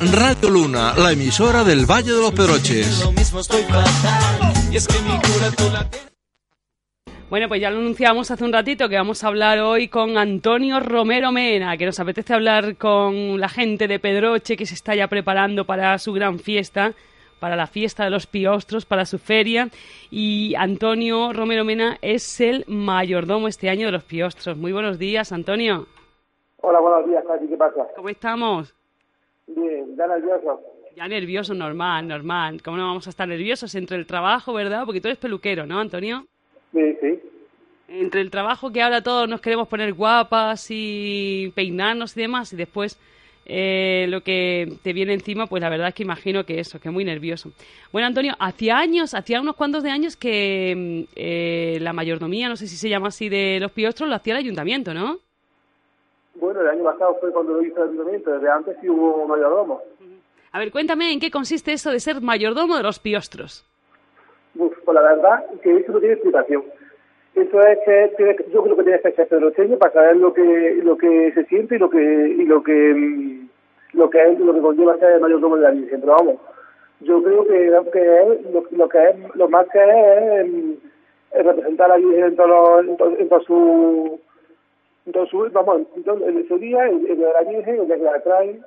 Radio Luna, la emisora del Valle de los Pedroches. Bueno, pues ya lo anunciamos hace un ratito que vamos a hablar hoy con Antonio Romero Mena, que nos apetece hablar con la gente de Pedroche que se está ya preparando para su gran fiesta, para la fiesta de los piostros, para su feria. Y Antonio Romero Mena es el mayordomo este año de los piostros. Muy buenos días, Antonio. Hola, buenos días, ¿qué pasa? ¿Cómo estamos? Bien, ya nervioso. Ya nervioso, normal, normal. ¿Cómo no vamos a estar nerviosos entre el trabajo, verdad? Porque tú eres peluquero, ¿no, Antonio? Sí, sí. Entre el trabajo que ahora todos nos queremos poner guapas y peinarnos y demás, y después eh, lo que te viene encima, pues la verdad es que imagino que eso, que es muy nervioso. Bueno, Antonio, hacía años, hacía unos cuantos de años que mm, eh, la mayordomía, no sé si se llama así, de los piostros, lo hacía el ayuntamiento, ¿no? Bueno, el año pasado fue cuando lo hizo el ayuntamiento, desde antes sí hubo mayordomo. A ver, cuéntame en qué consiste eso de ser mayordomo de los piostros. Uf, pues la verdad que eso no tiene explicación. Eso es que yo creo que tiene que ser pedrocheño para saber lo que lo que se siente y lo que y lo que mm, lo que es lo que conlleva ser mayordomo de la Virgen. Pero vamos, yo creo que, que es, lo, lo, que es lo más que es, es, representar a la Virgen en todo, en todo, en todo su en todo su vamos en, todo, en ese día el de la Virgen de la trae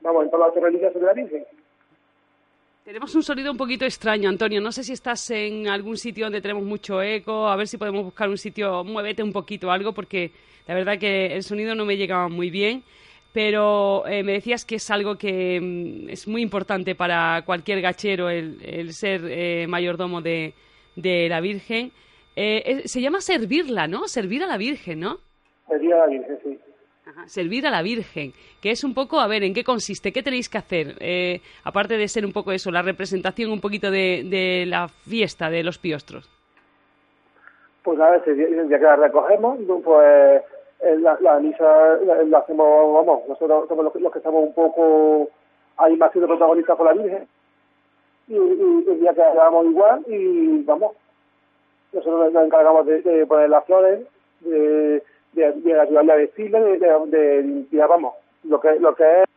vamos en todas las religiosas de la Virgen. Tenemos un sonido un poquito extraño, Antonio. No sé si estás en algún sitio donde tenemos mucho eco. A ver si podemos buscar un sitio. Muévete un poquito algo, porque la verdad que el sonido no me llegaba muy bien. Pero eh, me decías que es algo que mm, es muy importante para cualquier gachero el, el ser eh, mayordomo de, de, la Virgen. Eh, se llama servirla, ¿no? Servir a la Virgen, ¿no? Servir a la Virgen, sí. Ajá, servir a la Virgen, que es un poco, a ver, ¿en qué consiste? ¿Qué tenéis que hacer? Eh, aparte de ser un poco eso, la representación un poquito de, de la fiesta de los piostros. Pues a ver, ya que la recogemos, pues la, la misa la, la, hacemos, vamos, nosotros somos los, los, que estamos un poco ahí más siendo protagonistas con la Virgen. Y, y el día que hagamos igual, y vamos, nosotros nos encargamos de, de poner las flores, de de, de ayudarle a vestirla, de, de, limpiar, vamos, lo que, lo que es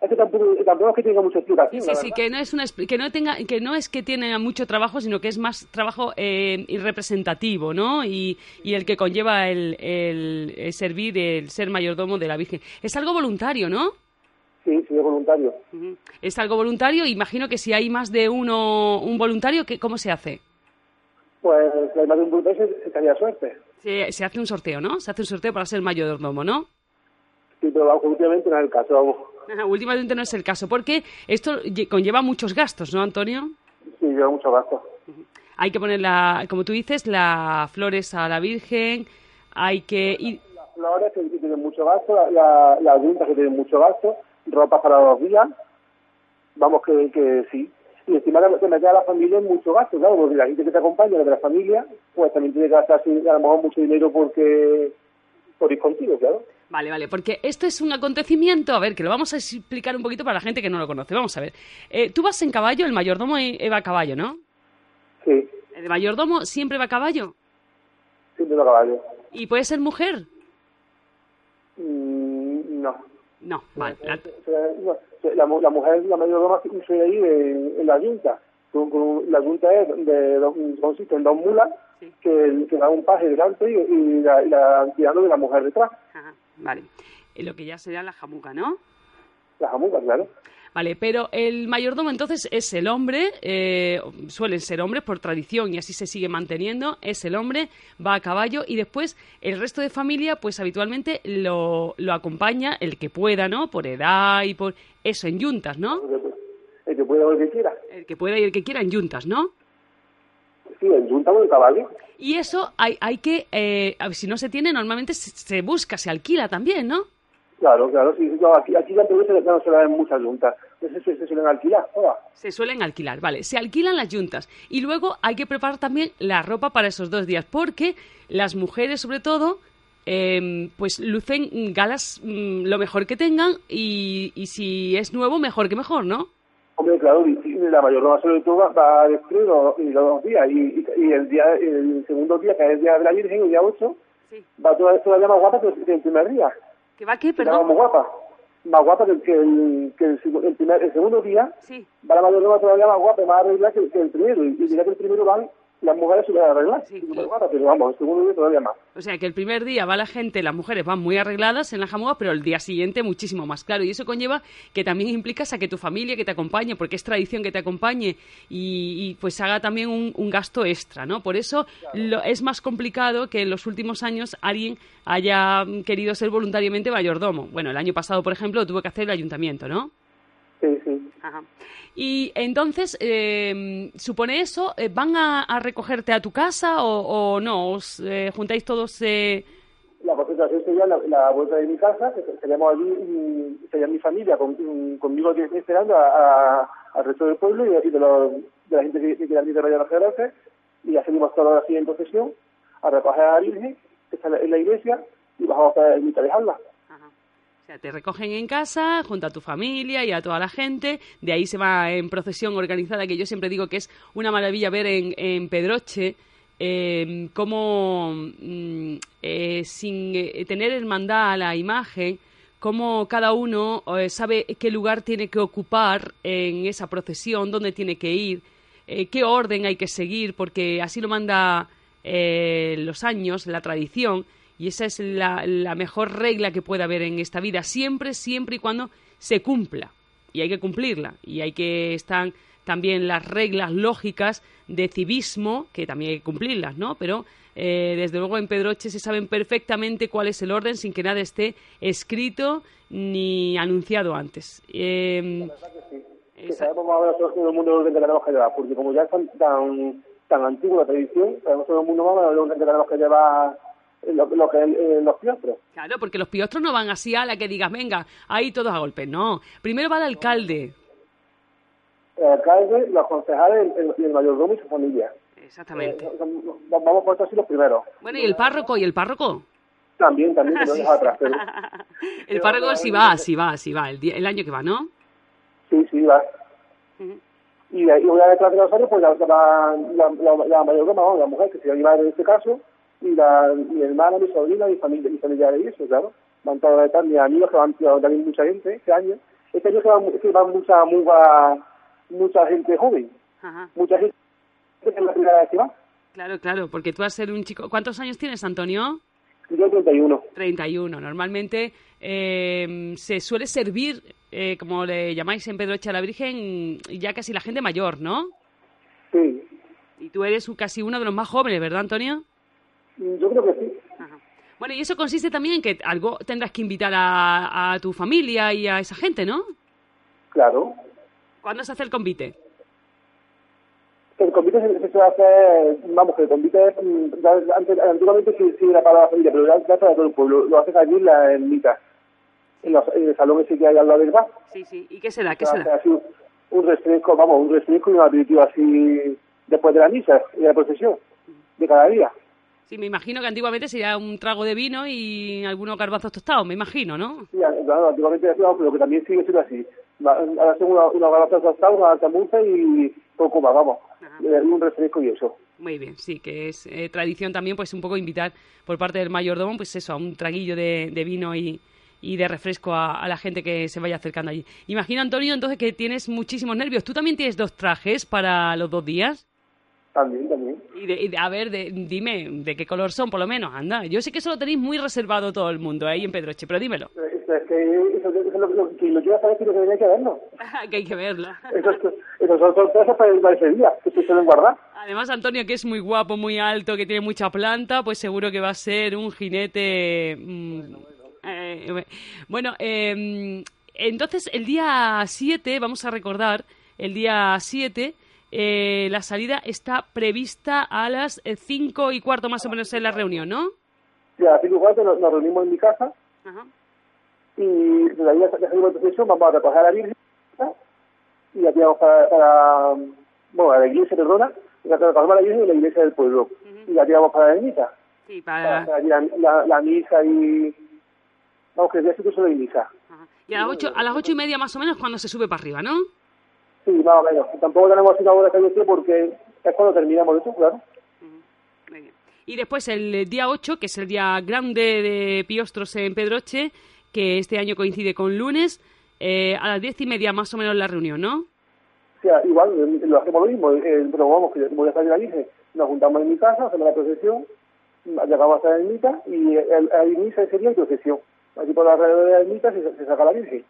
es que tampoco, tampoco es que tenga mucha explicación. Sí, sí, que no es una que no tenga que no es que tiene mucho trabajo, sino que es más trabajo eh, representativo, ¿no? Y, y el que conlleva el, el, el, servir, el ser mayordomo de la Virgen. Es algo voluntario, ¿no? Sí, sí, es voluntario. Uh -huh. Es algo voluntario. Imagino que si hay más de uno, un voluntario, ¿cómo se hace? Pues si hay más de un voluntario, daría suerte. Se, se, hace un sorteo, ¿no? Se hace un sorteo para ser mayordomo, ¿no? Sí, pero últimamente no es el caso, vamos. últimamente no es el caso, porque esto conlleva muchos gastos, ¿no, Antonio? Sí, lleva muchos gastos. Hay que poner, la, como tú dices, las flores a la Virgen, hay que... Ir... Las flores que tienen mucho gasto, las la, la que tienen mucho gasto, ropa para los días, vamos que, que sí, y encima te metes a la familia en mucho gasto, claro, porque la gente que te acompaña, de la familia, pues también tiene que gastar a lo mejor mucho dinero porque por ir contigo, claro. Vale, vale, porque esto es un acontecimiento, a ver, que lo vamos a explicar un poquito para la gente que no lo conoce. Vamos a ver. Eh, tú vas en caballo, el mayordomo va a caballo, ¿no? Sí. ¿El mayordomo siempre va a caballo? Siempre va a caballo. ¿Y puede ser mujer? Mm, no. No, vale. La, la, la mujer, la mayordoma, soy ahí en, en la yunta. La yunta es de, consiste en dos mulas sí. que, que da un paje delante y, y la, la tirando de la mujer detrás. Ajá, vale. Lo que ya sería la jamuca, ¿no? La jamuca, claro. Vale, pero el mayordomo entonces es el hombre, eh, suelen ser hombres por tradición y así se sigue manteniendo, es el hombre, va a caballo y después el resto de familia pues habitualmente lo, lo acompaña el que pueda, ¿no? Por edad y por eso, en yuntas, ¿no? El que pueda o el que quiera. El que pueda y el que quiera en yuntas, ¿no? Sí, en yunta o en caballo. Y eso hay, hay que, eh, si no se tiene, normalmente se, se busca, se alquila también, ¿no? Claro, claro, sí, no, aquí, aquí la se, no se dan muchas juntas, entonces se, se, suelen alquilar, todas. Se suelen alquilar, vale, se alquilan las juntas y luego hay que preparar también la ropa para esos dos días, porque las mujeres sobre todo, eh, pues lucen galas mmm, lo mejor que tengan y, y, si es nuevo, mejor que mejor, ¿no? Hombre, claro, y, la mayoroma sobre todo va, va a destruir los, los dos días y, el día el segundo día, que es el día de la Virgen, el día 8, sí. va toda, toda más guapa que el primer día. ¿Que va qué, perdón? muy guapa. más guapa que, que el, que el, el primer, el segundo día, Sí. va la mayordomía todavía más guapa, y más arreglada que, que el primero. Y, y diría que el primero van las mujeres súper arregladas, Sí, pero vamos, el segundo día todavía más. O sea, que el primer día va la gente, las mujeres van muy arregladas en la jamuga, pero el día siguiente muchísimo más claro. Y eso conlleva que también implicas a que tu familia que te acompañe, porque es tradición que te acompañe, y, y, pues haga también un, un gasto extra, ¿no? Por eso lo- es más complicado que en los últimos años alguien haya querido ser voluntariamente mayordomo. Bueno, el año pasado, por ejemplo, lo tuvo que hacer el ayuntamiento, ¿no? Sí, sí. Ajá. Y entonces, eh, supone eso, eh, ¿van a, a recogerte a tu casa o, o no? ¿Os eh, juntáis todos? Eh... La concentración sería la, la vuelta de mi casa, que estaríamos allí, y sería mi familia con, y conmigo aquí esperando a, a- al resto del pueblo y, y de, los- de la gente que, que queda allí de Rayos Geroces, y ya salimos todos así en procesión a recoger a la Virgen, que está en la- en la iglesia, y bajamos a ermita a dejarla. Ajá. Te recogen en casa, junto a tu familia y a toda la gente. De ahí se va en procesión organizada, que yo siempre digo que es una maravilla ver en, en Pedroche cómo, mm, eh, sin eh, tener hermandad a la imagen, cómo cada uno eh, sabe qué lugar tiene que ocupar en esa procesión, dónde tiene que ir, eh, qué orden hay que seguir, porque así lo manda los años, la tradición, y esa es la, la mejor regla que puede haber en esta vida, siempre, siempre y cuando se cumpla, y hay que cumplirla, y hay que estar también las reglas lógicas de civismo, que también hay que cumplirlas, ¿no? Pero eh, desde luego en Pedroche se saben perfectamente cuál es el orden sin que nada esté escrito ni anunciado antes. Eh, Que Esa- sabemos más o menos todo el mundo el orden que tenemos que llevar, porque como ya es tan, tan, tan antigua la tradición, sabemos todo el mundo más el orden que tenemos que llevar eh, lo, lo que eh, los piostros. Claro, porque los piostros no van así a la que digas, venga, ahí todos a golpes. No, primero va el alcalde. El alcalde, los concejales el, el, y el mayordomo y su familia. Exactamente. Eh, vamos por estos así los primeros. Bueno, ¿y el párroco? ¿Y el párroco? También, también, que no Sí, deja sí. atrás. Pero, El párroco sí va, sí va, sí va, el, día- el año que va, ¿no? sí, sí, va. Y, de ahí, una vez detrás de los años, pues la, la, la, la, vamos, la mujer, que sería mi madre en este caso, y la, mi hermana, mi sobrina, mi familia, mi familiares y eso, claro. Van todos detrás, mis amigos, que van también mucha gente este año. Este año se va, se va mucha, mucha, mucha gente joven, Ajá. mucha gente que es la primera vez que va. Claro, claro, porque tú vas a ser un chico... ¿Cuántos años tienes, Antonio? Yo 31. 31. Normalmente eh, se suele servir, eh, como le llamáis en Pedroche a la Virgen, ya casi la gente mayor, ¿no? Sí, Y tú eres casi uno de los más jóvenes, ¿verdad, Antonio? Yo creo que sí. Ajá. Bueno, y eso consiste también en que algo tendrás que invitar a, a tu familia y a esa gente, ¿no? Claro. ¿Cuándo se hace el convite? El convite se, se hacer, vamos, que el convite, mm, antes, antiguamente sí, sí era para la familia, pero ya, ya para todo el pueblo. Lo haces allí en la ermita, en, los- en el salón ese que hay al lado del bar. Sí, sí. ¿Y qué será? ¿Qué Se hace será? así un, un refresco, vamos, un refresco y un aperitivo así después de la misa y de la procesión de cada día. Sí, me imagino que antiguamente sería un trago de vino y algunos garbanzos tostados, me imagino, ¿no? Sí, claro, antiguamente decíamos, pero que también sigue siendo así. Ahora son una, una tostadas, una altamuza y poco más, vamos. Eh, Un refresco y eso. Muy bien, sí, que es eh, tradición también, pues un poco invitar por parte del mayordomo, pues eso, a un traguillo de, de vino y, y de refresco a, a la gente que se vaya acercando allí. Imagina, Antonio, entonces que tienes muchísimos nervios. ¿Tú también tienes dos trajes para los dos días? También, también. Y, de- y de- a ver, de- dime, ¿de qué color son, por lo menos? Anda, yo sé que eso lo tenéis muy reservado todo el mundo ahí en Pedroche, pero dímelo. Eh, Es, es que eso, eso es lo, lo, que lo quiero saber lo que tenía que verlo. que hay que verlo. Esos, esos son sorpresas para, para ese día, que se suelen guardar. Además, Antonio, que es muy guapo, muy alto, que tiene mucha planta, pues seguro que va a ser un jinete. mm, eh, bueno, eh, entonces el día 7, vamos a recordar, el día 7, eh, la salida está prevista a las 5 y cuarto más o menos en la reunión, ¿no? Y a las cinco y cuarto nos, nos reunimos en mi casa Ajá. y desde ahí ya salimos de procesión, vamos a recoger a la Virgen y aquí vamos para, para bueno, a la iglesia, perdona, y la recogemos a la Virgen y la iglesia del pueblo. Y aquí vamos para la ermita, Sí, para la, la, la misa y... Vamos, que el día sí que solo hay misa. Ajá. Y a las, ocho, a las ocho y media más o menos cuando se sube para arriba, ¿no? Sí, más o menos. Tampoco tenemos una hora decir porque es cuando terminamos eso, claro. Muy bien. Y después el eh, día 8, que es el día grande de Piostros en Pedroche, que este año coincide con lunes, eh, a las diez y media más o menos la reunión, ¿no? Sí, igual, eh, lo hacemos lo mismo, eh, pero vamos, que voy a salir allí, nos juntamos en mi casa, hacemos la procesión, llegamos hasta la ermita y hay misa ese día procesión. Aquí por alrededor de la ermita se, se saca la Virgen.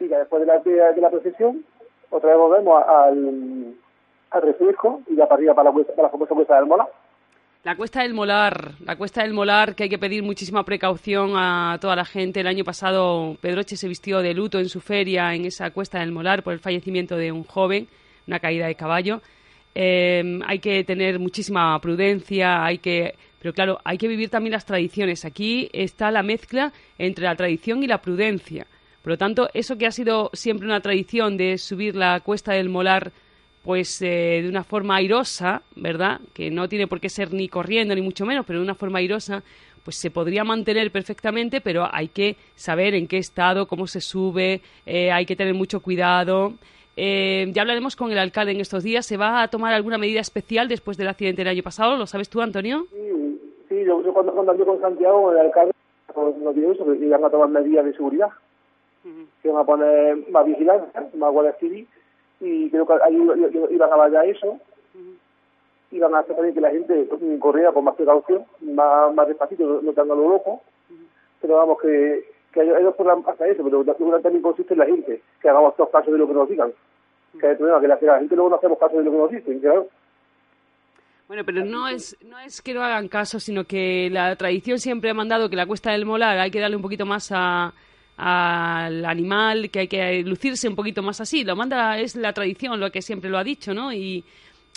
Y después de la, de, la procesión, otra vez volvemos al, al refresco y ya para arriba para la, para la famosa cuesta del Molar. La cuesta del Molar, la cuesta del Molar, que hay que pedir muchísima precaución a toda la gente. El año pasado Pedroche se vistió de luto en su feria en esa cuesta del Molar por el fallecimiento de un joven, una caída de caballo. Eh, hay que tener muchísima prudencia, hay que, pero claro, hay que vivir también las tradiciones. Aquí está la mezcla entre la tradición y la prudencia. Por lo tanto, eso que ha sido siempre una tradición de subir la cuesta del Molar pues eh, de una forma airosa, ¿verdad? Que no tiene por qué ser ni corriendo ni mucho menos, pero de una forma airosa, pues se podría mantener perfectamente, pero hay que saber en qué estado, cómo se sube, eh, hay que tener mucho cuidado. Eh, ya hablaremos con el alcalde en estos días. ¿Se va a tomar alguna medida especial después del accidente del año pasado? ¿Lo sabes tú, Antonio? Sí, sí yo, cuando, cuando con Santiago, el alcalde nos dijo eso, que iban a tomar medidas de seguridad. Que iban a poner más vigilancia, más guardia civil, y creo que ahí iban a vallar eso. Iban a hacer también que la gente corriera con más precaución, más, más despacito, no tan a lo loco. Pero vamos, que, que ellos podrán hacer eso, pero también consiste en la gente, que hagamos todos casos de lo que nos digan que el problema, que la, gente luego no hacemos caso de lo que nos dicen, claro. Bueno, pero no es, no es que no hagan caso, sino que la tradición siempre ha mandado que la cuesta del molar hay que darle un poquito más a, al animal, que hay que lucirse un poquito más así. Lo manda, es la tradición, lo que siempre lo ha dicho, ¿no? Y,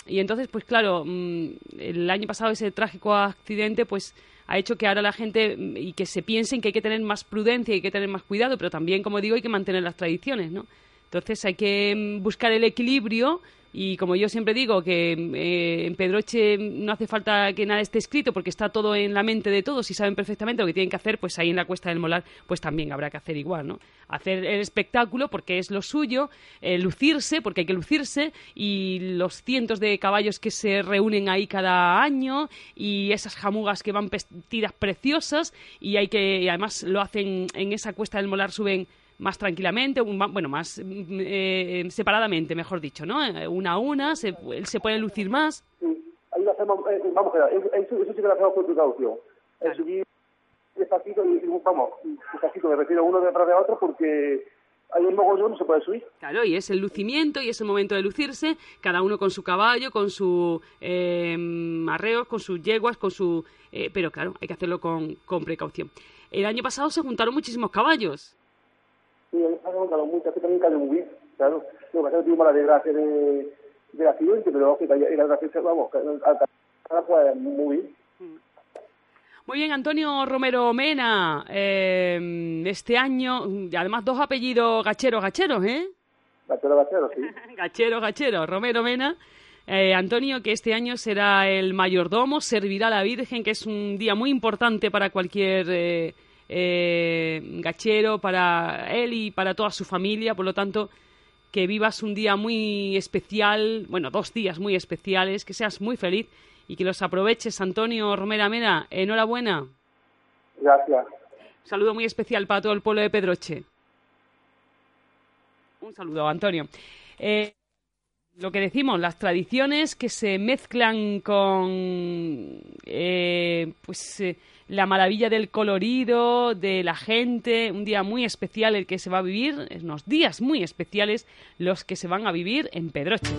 y entonces, pues claro, mm, el año pasado ese trágico accidente, pues ha hecho que ahora la gente mm, y que se piensen que hay que tener más prudencia y hay que tener más cuidado, pero también, como digo, hay que mantener las tradiciones, ¿no? Entonces hay que mm, buscar el equilibrio y como yo siempre digo, que eh, en Pedroche no hace falta que nada esté escrito porque está todo en la mente de todos y saben perfectamente lo que tienen que hacer, pues ahí en la Cuesta del Molar pues también habrá que hacer igual, ¿no? Hacer el espectáculo porque es lo suyo, eh, lucirse porque hay que lucirse y los cientos de caballos que se reúnen ahí cada año y esas jamugas que van vestidas preciosas y hay que, y además lo hacen en esa Cuesta del Molar, suben más tranquilamente, bueno, más eh, separadamente, mejor dicho, ¿no? Eh, una a una, se, se puede lucir más. Sí, ahí lo hacemos, eh, vamos, eso, eso, sí que lo hacemos con precaución. Claro. Subir despacito y, vamos, despacito, me refiero uno detrás de otro porque ahí el mogollón no se puede subir. Claro, y es el lucimiento y es el momento de lucirse, cada uno con su caballo, con su eh, arreos, con sus yeguas, con su... Eh, pero claro, hay que hacerlo con, con precaución. El año pasado se juntaron muchísimos caballos. Sí, el año pasado muchas, que también cayó muy bien, claro. Lo que pasa es que tuvimos la desgracia de, del accidente, pero lógico, y la desgracia, vamos, fue muy bien. Muy bien, Antonio Romero Mena. Eh, este año, además, dos apellidos gacheros, gacheros, ¿eh? Gachero, gachero, sí. gachero, gachero. Romero Mena. Eh, Antonio, que este año será el mayordomo, servirá a la Virgen, que es un día muy importante para cualquier eh, eh, gachero, para él y para toda su familia. Por lo tanto, que vivas un día muy especial, bueno, dos días muy especiales, que seas muy feliz y que los aproveches. Antonio Romera Mera, enhorabuena. Gracias. Un saludo muy especial para todo el pueblo de Pedroche. Un saludo, Antonio. Eh, lo que decimos, las tradiciones que se mezclan con eh, pues eh, la maravilla del colorido, de la gente, un día muy especial el que se va a vivir, unos días muy especiales los que se van a vivir en Pedroche.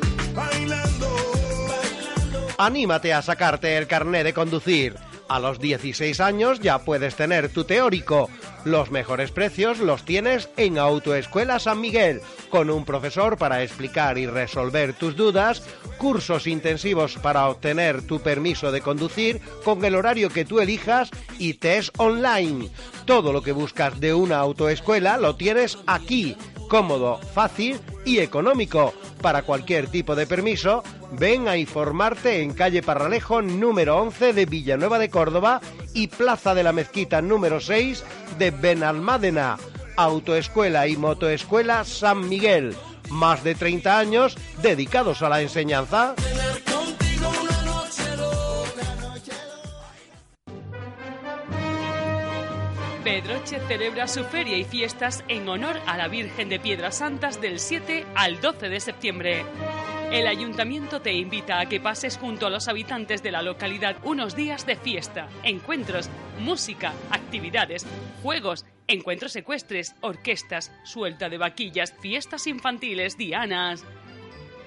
Anímate a sacarte el carné de conducir. A los 16 años ya puedes tener tu teórico. Los mejores precios los tienes en Autoescuela San Miguel, con un profesor para explicar y resolver tus dudas, cursos intensivos para obtener tu permiso de conducir con el horario que tú elijas y test online. Todo lo que buscas de una autoescuela lo tienes aquí cómodo, fácil y económico. Para cualquier tipo de permiso, ven a informarte en calle Parralejo número 11 de Villanueva de Córdoba y Plaza de la Mezquita número 6 de Benalmádena. Autoescuela y Motoescuela San Miguel. Más de 30 años dedicados a la enseñanza. Celebra su feria y fiestas en honor a la Virgen de Piedras Santas del 7 al 12 de septiembre. El ayuntamiento te invita a que pases junto a los habitantes de la localidad unos días de fiesta, encuentros, música, actividades, juegos, encuentros ecuestres, orquestas, suelta de vaquillas, fiestas infantiles, dianas.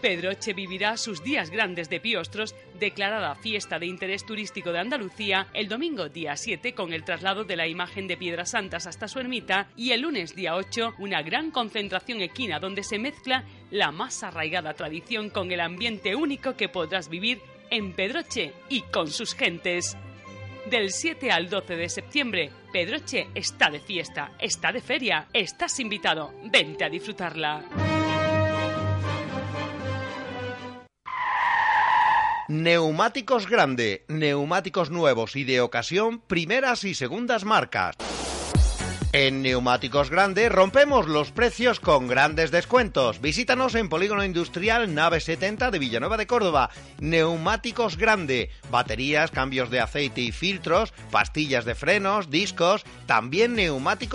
Pedroche vivirá sus días grandes de Piostros, declarada fiesta de interés turístico de Andalucía, el domingo día 7 con el traslado de la imagen de Piedras Santas hasta su ermita y el lunes día 8 una gran concentración equina donde se mezcla la más arraigada tradición con el ambiente único que podrás vivir en Pedroche y con sus gentes. Del 7 al 12 de septiembre, Pedroche está de fiesta, está de feria, estás invitado, vente a disfrutarla. Neumáticos Grande, neumáticos nuevos y de ocasión, primeras y segundas marcas. En Neumáticos Grande rompemos los precios con grandes descuentos. Visítanos en Polígono Industrial Nave 70 de Villanueva de Córdoba. Neumáticos Grande, baterías, cambios de aceite y filtros, pastillas de frenos, discos, también neumáticos